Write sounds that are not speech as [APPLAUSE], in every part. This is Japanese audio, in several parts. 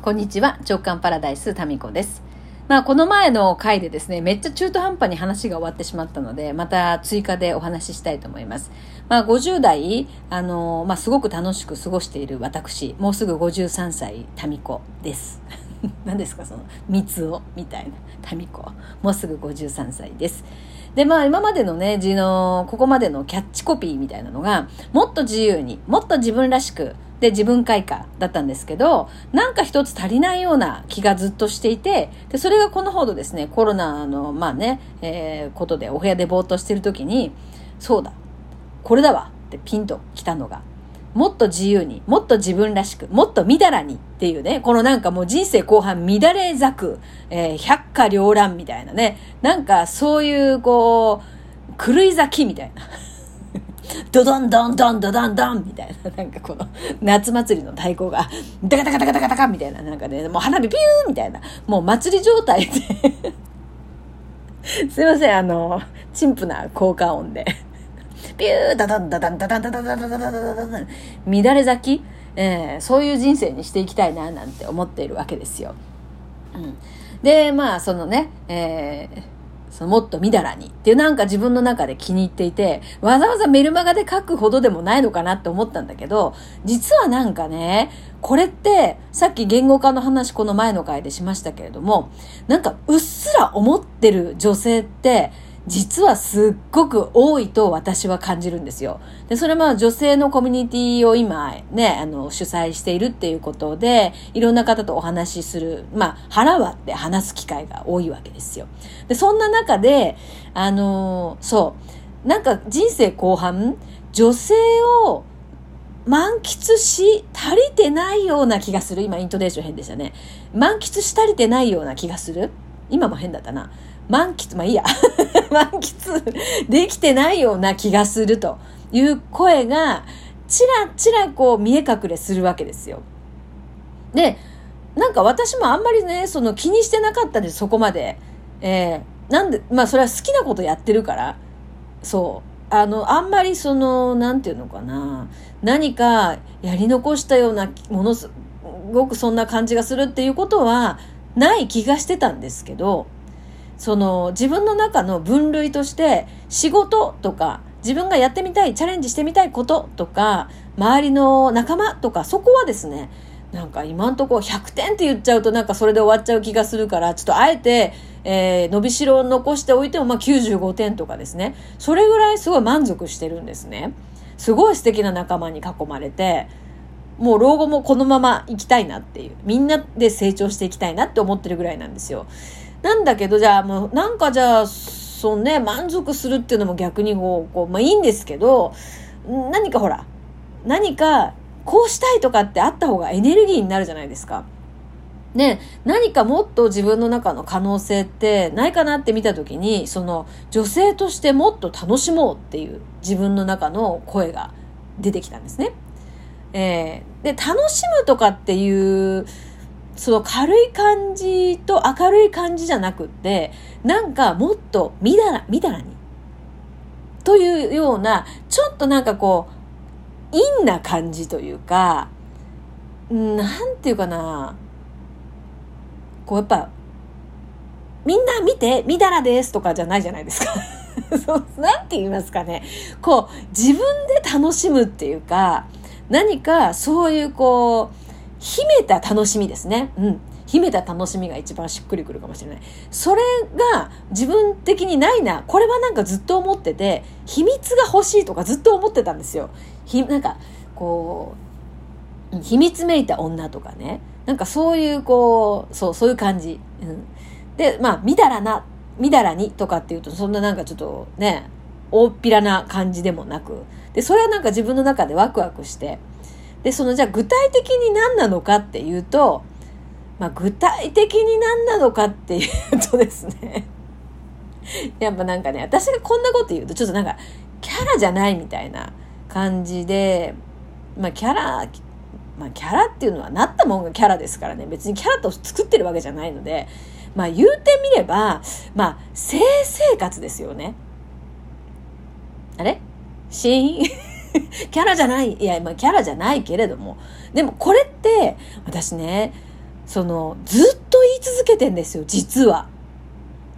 こんにちは、直感パラダイスタミコです。まあ、この前の回でですね、めっちゃ中途半端に話が終わってしまったので、また追加でお話ししたいと思います。まあ、50代、あの、まあ、すごく楽しく過ごしている私、もうすぐ53歳、タミコです。[LAUGHS] 何ですか、その、三つを、みたいな、タミコ？もうすぐ53歳です。で、まあ、今までのね、字の、ここまでのキャッチコピーみたいなのが、もっと自由に、もっと自分らしく、で、自分開花だったんですけど、なんか一つ足りないような気がずっとしていて、で、それがこのほどですね、コロナの、まあね、えー、ことでお部屋でぼーっとしてる時に、そうだ、これだわってピンと来たのが、もっと自由に、もっと自分らしく、もっとみだらにっていうね、このなんかもう人生後半乱れ咲く、えー、百花繚乱みたいなね、なんかそういうこう、狂い咲きみたいな。ドドンドンドンドドンドンみたいな、なんかこの夏祭りの太鼓が、ダカダカダカダカダカみたいな、なんかね、もう花火ピューみたいな、もう祭り状態で [LAUGHS] すいません、あの、陳腐な効果音で。ピューダダンダダンダダンダダンダダンダダンダダン乱れ咲き、えー、そういう人生にしていきたいな、なんて思っているわけですよ。うん。で、まあ、そのね、えー、そのもっとみだらにっていうなんか自分の中で気に入っていて、わざわざメルマガで書くほどでもないのかなって思ったんだけど、実はなんかね、これって、さっき言語化の話この前の回でしましたけれども、なんかうっすら思ってる女性って、実はすっごく多いと私は感じるんですよ。で、それは女性のコミュニティを今ね、あの、主催しているっていうことで、いろんな方とお話しする、まあ、腹割って話す機会が多いわけですよ。で、そんな中で、あの、そう、なんか人生後半、女性を満喫し足りてないような気がする。今、イントネーション変でしたね。満喫し足りてないような気がする。今も変だったな。満喫、まあいいや。[LAUGHS] 満喫できてないような気がするという声が、ちらちらこう見え隠れするわけですよ。で、なんか私もあんまりね、その気にしてなかったんです、そこまで。えー、なんで、まあそれは好きなことやってるから、そう。あの、あんまりその、なんていうのかな。何かやり残したようなものすごくそんな感じがするっていうことはない気がしてたんですけど、その自分の中の分類として仕事とか自分がやってみたい、チャレンジしてみたいこととか、周りの仲間とか、そこはですね、なんか今んとこ100点って言っちゃうとなんかそれで終わっちゃう気がするから、ちょっとあえて、えー、伸びしろを残しておいてもまあ95点とかですね。それぐらいすごい満足してるんですね。すごい素敵な仲間に囲まれて、もう老後もこのまま行きたいなっていう、みんなで成長していきたいなって思ってるぐらいなんですよ。なんだけど、じゃあもう、なんかじゃあ、そうね、満足するっていうのも逆にこう、こうまあいいんですけど、何かほら、何か、こうしたいとかってあった方がエネルギーになるじゃないですか。ね、何かもっと自分の中の可能性ってないかなって見たときに、その女性としてもっと楽しもうっていう自分の中の声が出てきたんですね。えー、で、楽しむとかっていう、その軽い感じと明るい感じじゃなくって、なんかもっとみだら、みだらに。というような、ちょっとなんかこう、陰な感じというか、なんていうかな、こうやっぱ、みんな見て、みだらですとかじゃないじゃないですか。[LAUGHS] そう、なんて言いますかね。こう、自分で楽しむっていうか、何かそういうこう、秘めた楽しみですね。うん。秘めた楽しみが一番しっくりくるかもしれない。それが自分的にないな。これはなんかずっと思ってて、秘密が欲しいとかずっと思ってたんですよ。ひ、なんか、こう、秘密めいた女とかね。なんかそういうこう、そう、そういう感じ。うん。で、まあ、みだらな、みだらにとかっていうと、そんななんかちょっとね、大っぴらな感じでもなく。で、それはなんか自分の中でワクワクして、で、そのじゃあ具体的に何なのかっていうと、まあ具体的に何なのかっていうとですね、[LAUGHS] やっぱなんかね、私がこんなこと言うとちょっとなんかキャラじゃないみたいな感じで、まあキャラ、まあキャラっていうのはなったもんがキャラですからね、別にキャラと作ってるわけじゃないので、まあ言うてみれば、まあ性生活ですよね。あれ？シーン [LAUGHS] キャラじゃない。いや、まあキャラじゃないけれども。でもこれって、私ね、その、ずっと言い続けてんですよ、実は。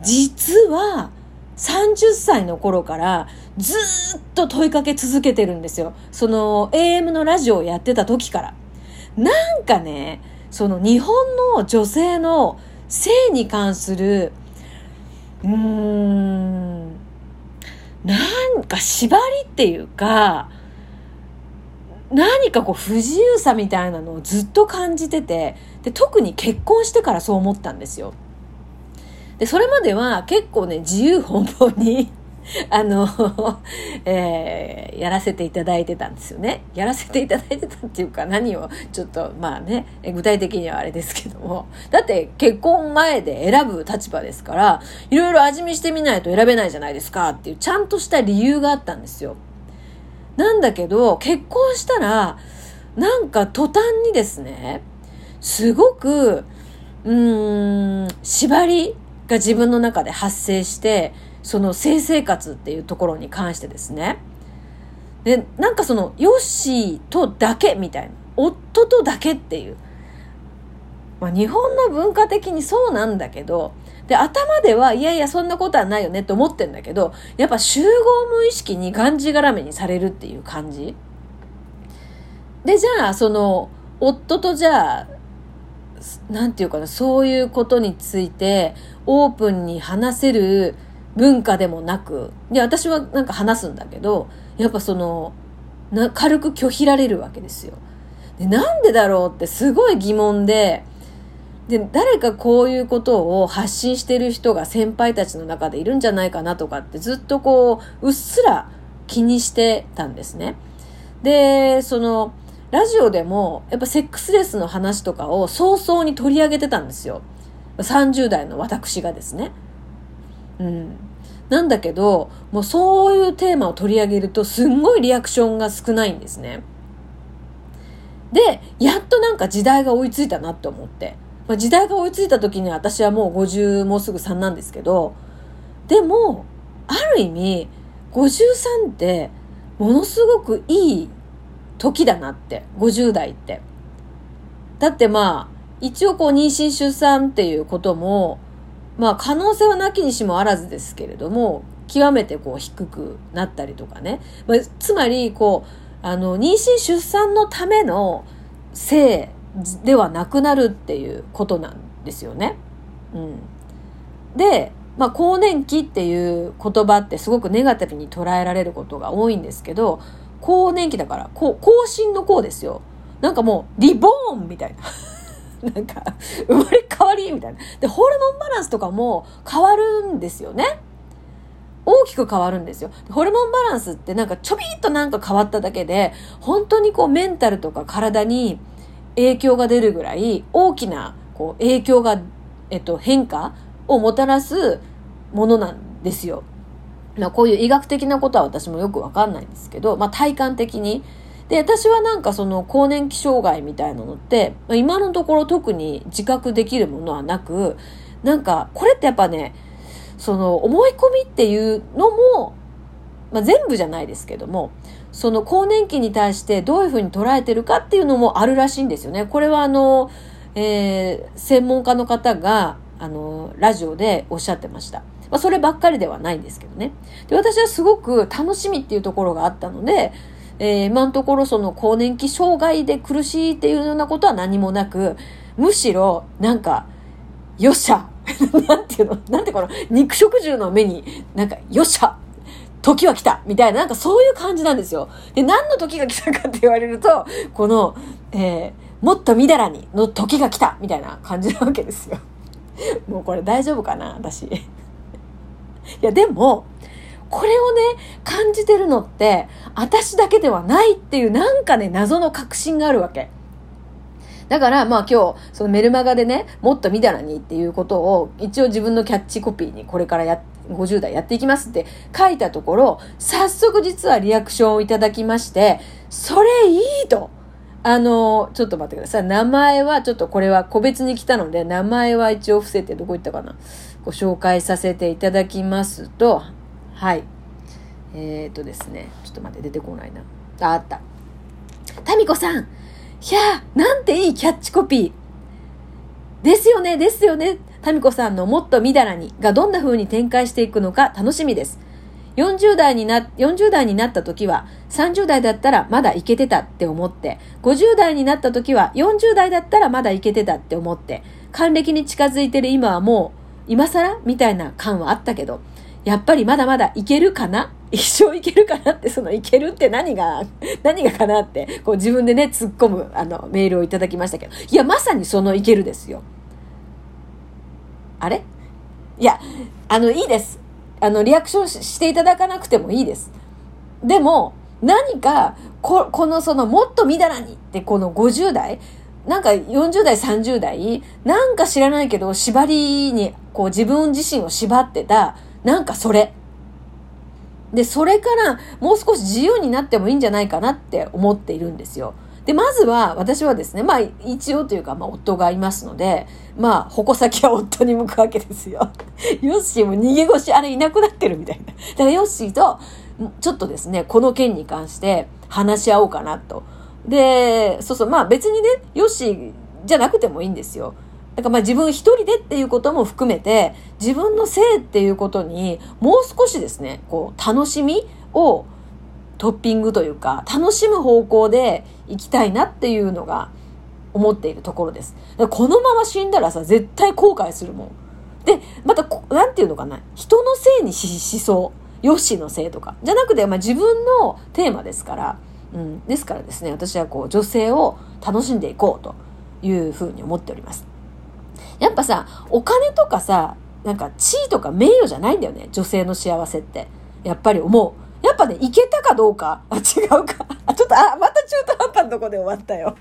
実は、30歳の頃からずっと問いかけ続けてるんですよ。その AM のラジオをやってた時から。なんかね、その日本の女性の性に関する、うーん、なんか縛りっていうか、何かこう不自由さみたいなのをずっと感じてて、で、特に結婚してからそう思ったんですよ。で、それまでは結構ね、自由奔放に [LAUGHS] あの、えー、やらせていただいてたんですよね。やらせていただいてたっていうか何をちょっとまあね、具体的にはあれですけども。だって結婚前で選ぶ立場ですから、いろいろ味見してみないと選べないじゃないですかっていうちゃんとした理由があったんですよ。なんだけど、結婚したら、なんか途端にですね、すごく、うーん、縛りが自分の中で発生して、その性生活っていうところに関してですね。で、なんかその、ヨッシーとだけみたいな。夫とだけっていう。まあ日本の文化的にそうなんだけど、で、頭では、いやいや、そんなことはないよねって思ってんだけど、やっぱ集合無意識にがんじがらめにされるっていう感じ。で、じゃあ、その、夫とじゃあ、なんていうかな、そういうことについて、オープンに話せる文化でもなく、で、私はなんか話すんだけど、やっぱその、な軽く拒否られるわけですよ。で、なんでだろうってすごい疑問で、で、誰かこういうことを発信してる人が先輩たちの中でいるんじゃないかなとかってずっとこう、うっすら気にしてたんですね。で、その、ラジオでも、やっぱセックスレスの話とかを早々に取り上げてたんですよ。30代の私がですね。うん。なんだけど、もうそういうテーマを取り上げると、すんごいリアクションが少ないんですね。で、やっとなんか時代が追いついたなって思って。まあ、時代が追いついた時に私はもう50もうすぐ3なんですけど、でも、ある意味、53ってものすごくいい時だなって、50代って。だってまあ、一応こう妊娠出産っていうことも、まあ可能性はなきにしもあらずですけれども、極めてこう低くなったりとかね。まあ、つまり、こう、あの、妊娠出産のための性ではなくなるっていうことなんですよね。うん。で、まあ、更年期っていう言葉ってすごくネガティブに捉えられることが多いんですけど、更年期だから、こう、更新の更ですよ。なんかもう、リボーンみたいな。[LAUGHS] なんか、生まれ変わりみたいな。で、ホルモンバランスとかも変わるんですよね。大きく変わるんですよ。ホルモンバランスってなんかちょびっとなんか変わっただけで、本当にこうメンタルとか体に影響が出るぐらい大きなこう影響が、えっと、変化をもたらすものなんですよ。こういう医学的なことは私もよくわかんないんですけど、まあ体感的に。で、私はなんかその更年期障害みたいなのって、今のところ特に自覚できるものはなく、なんか、これってやっぱね、その思い込みっていうのも、まあ、全部じゃないですけども、その更年期に対してどういうふうに捉えてるかっていうのもあるらしいんですよね。これはあの、えー、専門家の方が、あの、ラジオでおっしゃってました。まあ、そればっかりではないんですけどね。で、私はすごく楽しみっていうところがあったので、えー、今のところその更年期障害で苦しいっていうようなことは何もなく、むしろ、なんか、よっしゃ [LAUGHS] なんていうの？なんてこの？肉食獣の目に、なんか、よっしゃ時は来たみたいな、なんかそういう感じなんですよ。で、何の時が来たかって言われると、この、えー、もっとみだらにの時が来たみたいな感じなわけですよ。[LAUGHS] もうこれ大丈夫かな私。いや、でも、これをね、感じてるのって、私だけではないっていうなんかね、謎の確信があるわけ。だから、まあ今日、そのメルマガでね、もっとみだらにっていうことを、一応自分のキャッチコピーにこれからや、50代やっていきますって書いたところ、早速実はリアクションをいただきまして、それいいと。あの、ちょっと待ってください。名前は、ちょっとこれは個別に来たので、名前は一応伏せて、どこ行ったかな。ご紹介させていただきますと、はい。えっ、ー、とですね、ちょっと待って、出てこないな。あ、あった。タミコさんいやー、なんていいキャッチコピー。ですよね、ですよね。タミコさんのもっとみだらにがどんな風に展開していくのか楽しみです。40代にな、40代になった時は、30代だったらまだいけてたって思って、50代になった時は、40代だったらまだいけてたって思って、還暦に近づいてる今はもう、今更みたいな感はあったけど、やっぱりまだまだいけるかな？[LAUGHS] 一生いけるかなって、そのいけるって何が、[LAUGHS] 何がかなって、こう自分でね、突っ込む、あの、メールをいただきましたけど、いや、まさにそのいけるですよ。あれ？いや、あの、いいです。あの、リアクションしていただかなくてもいいです。でも、何か、ここのその、もっとみだらにって、この50代、なんか40代、30代、なんか知らないけど、縛りに、こう自分自身を縛ってた、なんかそれ。で、それからもう少し自由になってもいいんじゃないかなって思っているんですよ。で、まずは、私はですね、まあ、一応というか、まあ、夫がいますので、まあ、矛先は夫に向くわけですよ。[LAUGHS] ヨッシーも逃げ腰、あれいなくなってるみたいな。だからヨッシーと、ちょっとですね、この件に関して話し合おうかなと。で、そうそう、まあ別にね、ヨッシーじゃなくてもいいんですよ。だからまあ自分一人でっていうことも含めて、自分のせいっていうことに、もう少しですね、こう、楽しみをトッピングというか、楽しむ方向で行きたいなっていうのが思っているところです。このまま死んだらさ、絶対後悔するもん。で、また、なんていうのかな、人のせいにししそう。よしのせいとか。じゃなくて、まあ、自分のテーマですから、うん。ですからですね、私はこう、女性を楽しんでいこうというふうに思っております。やっぱさ、お金とかさ、なんか地位とか名誉じゃないんだよね。女性の幸せって。やっぱり思う。やっぱね、いけたかどうか。あ、違うか。あ、ちょっと、あ、また中途半端のとこで終わったよ。